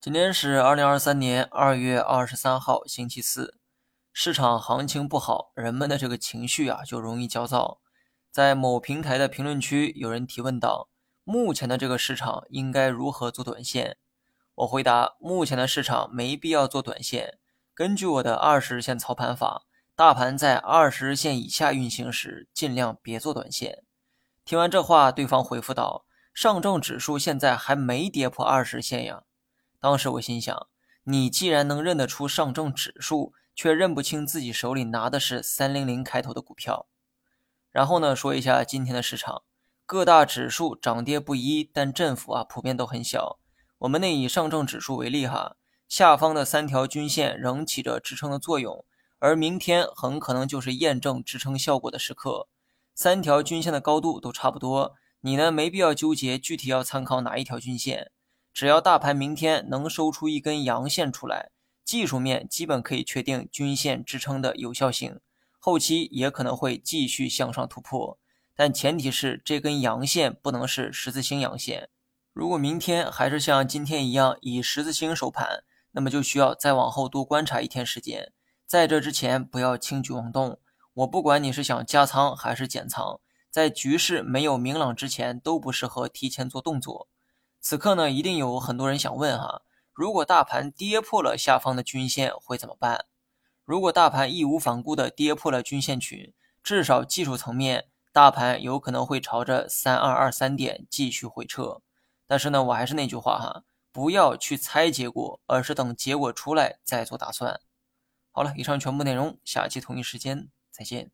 今天是二零二三年二月二十三号，星期四。市场行情不好，人们的这个情绪啊就容易焦躁。在某平台的评论区，有人提问道：“目前的这个市场应该如何做短线？”我回答：“目前的市场没必要做短线。根据我的二十日线操盘法，大盘在二十日线以下运行时，尽量别做短线。”听完这话，对方回复道：“上证指数现在还没跌破二十线呀。”当时我心想，你既然能认得出上证指数，却认不清自己手里拿的是三零零开头的股票。然后呢，说一下今天的市场，各大指数涨跌不一，但振幅啊普遍都很小。我们内以上证指数为例哈，下方的三条均线仍起着支撑的作用，而明天很可能就是验证支撑效果的时刻。三条均线的高度都差不多，你呢没必要纠结具体要参考哪一条均线。只要大盘明天能收出一根阳线出来，技术面基本可以确定均线支撑的有效性，后期也可能会继续向上突破，但前提是这根阳线不能是十字星阳线。如果明天还是像今天一样以十字星收盘，那么就需要再往后多观察一天时间，在这之前不要轻举妄动。我不管你是想加仓还是减仓，在局势没有明朗之前都不适合提前做动作。此刻呢，一定有很多人想问哈，如果大盘跌破了下方的均线会怎么办？如果大盘义无反顾的跌破了均线群，至少技术层面，大盘有可能会朝着三二二三点继续回撤。但是呢，我还是那句话哈，不要去猜结果，而是等结果出来再做打算。好了，以上全部内容，下期同一时间再见。